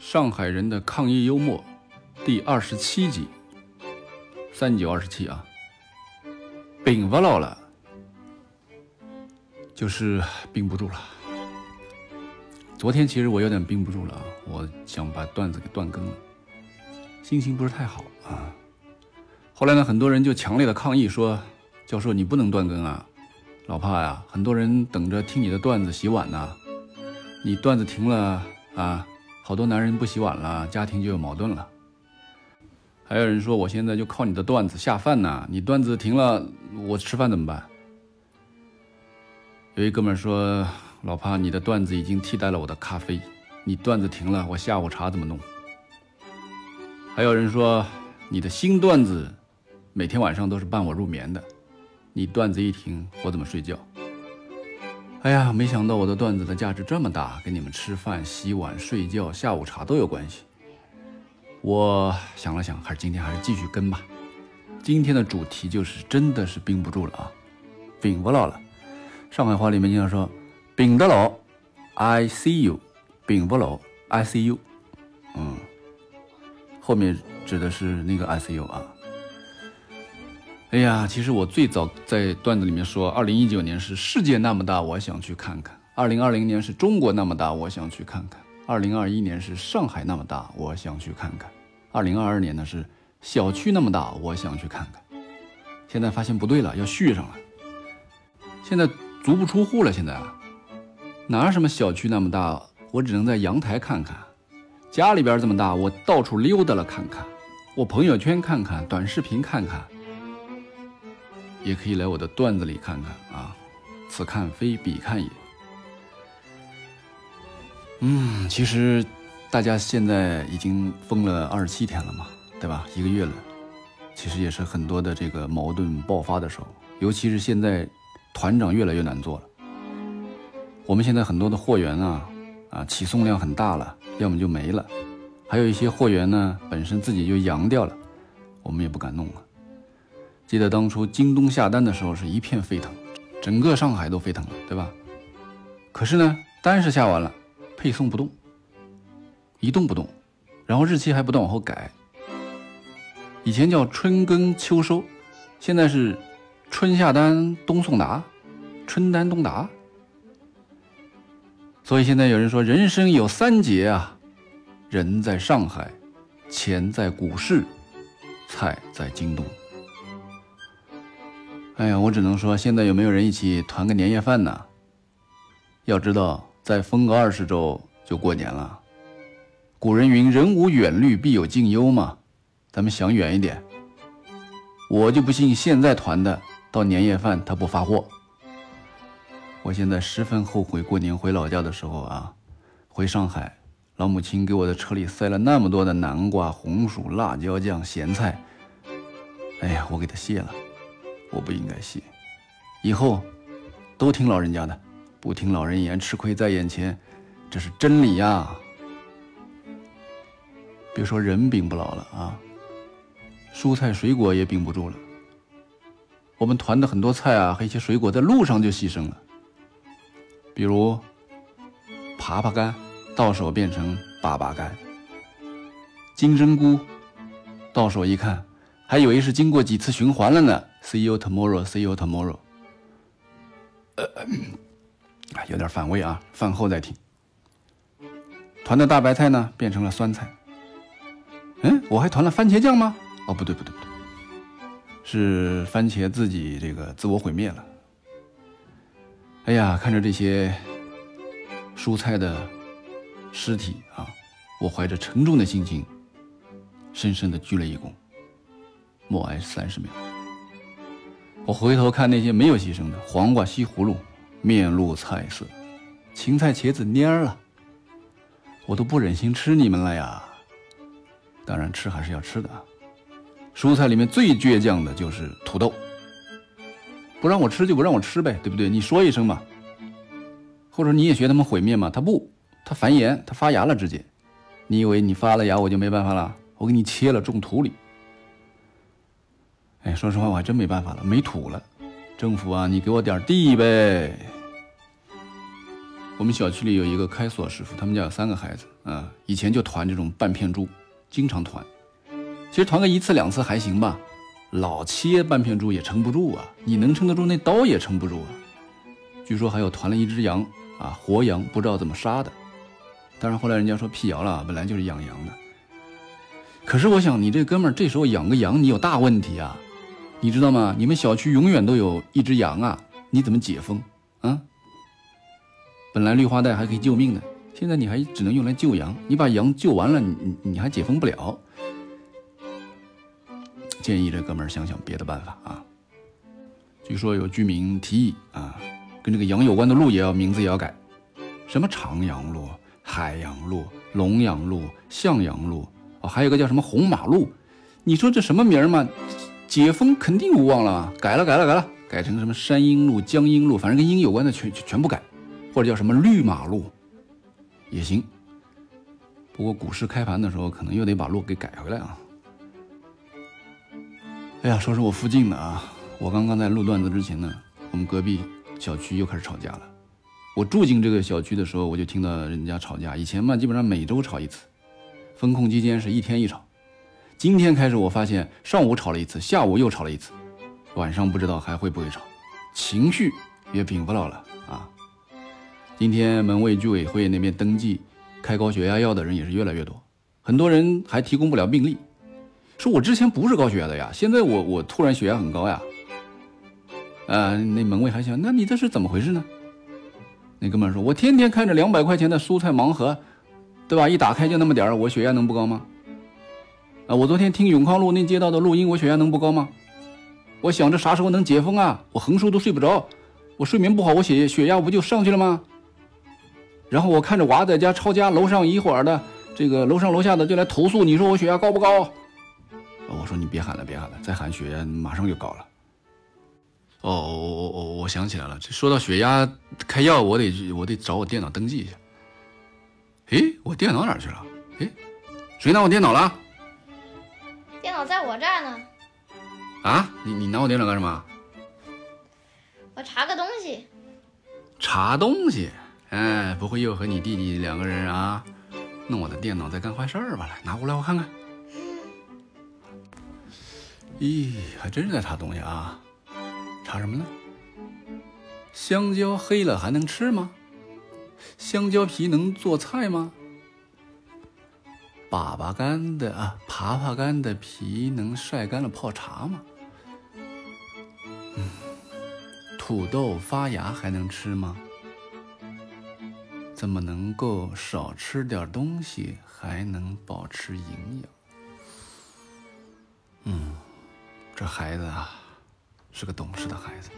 上海人的抗疫幽默，第二十七集，三九二十七啊，顶不牢了，就是绷不住了。昨天其实我有点绷不住了啊，我想把段子给断更了，心情不是太好啊。后来呢，很多人就强烈的抗议说：“教授，你不能断更啊，老怕呀，很多人等着听你的段子洗碗呢，你段子停了啊。”好多男人不洗碗了，家庭就有矛盾了。还有人说我现在就靠你的段子下饭呢，你段子停了，我吃饭怎么办？有一哥们说，老帕，你的段子已经替代了我的咖啡，你段子停了，我下午茶怎么弄？还有人说，你的新段子每天晚上都是伴我入眠的，你段子一停，我怎么睡觉？哎呀，没想到我的段子的价值这么大，跟你们吃饭、洗碗、睡觉、下午茶都有关系。我想了想，还是今天还是继续跟吧。今天的主题就是真的是绷不住了啊，绷不牢了。上海话里面经常说“绷得牢 ”，I see you，绷不牢，I see you。嗯，后面指的是那个 I see you 啊。哎呀，其实我最早在段子里面说，二零一九年是世界那么大，我想去看看；二零二零年是中国那么大，我想去看看；二零二一年是上海那么大，我想去看看；二零二二年呢是小区那么大，我想去看看。现在发现不对了，要续上了。现在足不出户了，现在啊，哪什么小区那么大，我只能在阳台看看；家里边这么大，我到处溜达了看看，我朋友圈看看，短视频看看。也可以来我的段子里看看啊，此看非彼看也。嗯，其实大家现在已经封了二十七天了嘛，对吧？一个月了，其实也是很多的这个矛盾爆发的时候，尤其是现在团长越来越难做了。我们现在很多的货源啊，啊起送量很大了，要么就没了，还有一些货源呢本身自己就扬掉了，我们也不敢弄了。记得当初京东下单的时候是一片沸腾，整个上海都沸腾了，对吧？可是呢，单是下完了，配送不动，一动不动，然后日期还不断往后改。以前叫春耕秋收，现在是春下单冬送达，春单冬达。所以现在有人说人生有三劫啊，人在上海，钱在股市，菜在京东。哎呀，我只能说，现在有没有人一起团个年夜饭呢？要知道，再封个二十周就过年了。古人云：“人无远虑，必有近忧”嘛。咱们想远一点。我就不信现在团的到年夜饭他不发货。我现在十分后悔过年回老家的时候啊，回上海，老母亲给我的车里塞了那么多的南瓜、红薯、辣椒酱、咸菜。哎呀，我给他卸了。我不应该信，以后都听老人家的，不听老人言，吃亏在眼前，这是真理呀。别说人顶不牢了啊，蔬菜水果也顶不住了。我们团的很多菜啊和一些水果在路上就牺牲了，比如耙耙干，到手变成粑粑干；金针菇，到手一看。还以为是经过几次循环了呢。See you tomorrow. See you tomorrow. 呃，有点反胃啊，饭后再听。团的大白菜呢，变成了酸菜。嗯，我还团了番茄酱吗？哦，不对不对不对，是番茄自己这个自我毁灭了。哎呀，看着这些蔬菜的尸体啊，我怀着沉重的心情，深深的鞠了一躬。默哀三十秒，我回头看那些没有牺牲的黄瓜、西葫芦，面露菜色；芹菜、茄子蔫了，我都不忍心吃你们了呀。当然，吃还是要吃的。蔬菜里面最倔强的就是土豆，不让我吃就不让我吃呗，对不对？你说一声嘛，或者你也学他们毁灭嘛？他不，他繁衍，他发芽了直接。你以为你发了芽我就没办法了？我给你切了种土里。哎，说实话，我还真没办法了，没土了。政府啊，你给我点地呗！我们小区里有一个开锁师傅，他们家有三个孩子啊，以前就团这种半片猪，经常团。其实团个一次两次还行吧，老切半片猪也撑不住啊，你能撑得住那刀也撑不住啊。据说还有团了一只羊啊，活羊不知道怎么杀的，当然后来人家说辟谣了，本来就是养羊的。可是我想你这哥们儿这时候养个羊，你有大问题啊，你知道吗？你们小区永远都有一只羊啊，你怎么解封啊？本来绿化带还可以救命的，现在你还只能用来救羊。你把羊救完了，你你还解封不了。建议这哥们想想别的办法啊。据说有居民提议啊，跟这个羊有关的路也要名字也要改，什么长阳路、海洋路、龙阳路、向阳路哦，还有个叫什么红马路。你说这什么名儿嘛？解封肯定无望了。改了改了改了，改成什么山阴路、江阴路，反正跟阴有关的全全部改。或者叫什么绿马路也行，不过股市开盘的时候可能又得把路给改回来啊。哎呀，说说我附近的啊，我刚刚在录段子之前呢，我们隔壁小区又开始吵架了。我住进这个小区的时候，我就听到人家吵架。以前嘛，基本上每周吵一次，封控期间是一天一吵。今天开始，我发现上午吵了一次，下午又吵了一次，晚上不知道还会不会吵，情绪也平不了了啊。今天门卫居委会那边登记开高血压药的人也是越来越多，很多人还提供不了病历，说我之前不是高血压的呀，现在我我突然血压很高呀。啊，那门卫还想，那你这是怎么回事呢？那哥们说，我天天看着两百块钱的蔬菜盲盒，对吧？一打开就那么点儿，我血压能不高吗？我昨天听永康路那街道的录音，我血压能不高吗？我想着啥时候能解封啊？我横竖都睡不着，我睡眠不好，我血血压不就上去了吗？然后我看着娃在家抄家，楼上一会儿的这个楼上楼下的就来投诉，你说我血压高不高？我说你别喊了，别喊了，再喊血压马上就高了。哦，我我我我想起来了，这说到血压开药，我得我得找我电脑登记一下。诶，我电脑哪去了？诶，谁拿我电脑了？电脑在我这儿呢。啊，你你拿我电脑干什么？我查个东西。查东西。哎，不会又和你弟弟两个人啊，弄我的电脑在干坏事儿吧？来，拿过来我看看。咦，还真是在查东西啊！查什么呢？香蕉黑了还能吃吗？香蕉皮能做菜吗？粑粑干的啊，耙耙干的皮能晒干了泡茶吗？嗯，土豆发芽还能吃吗？怎么能够少吃点东西还能保持营养？嗯，这孩子啊，是个懂事的孩子。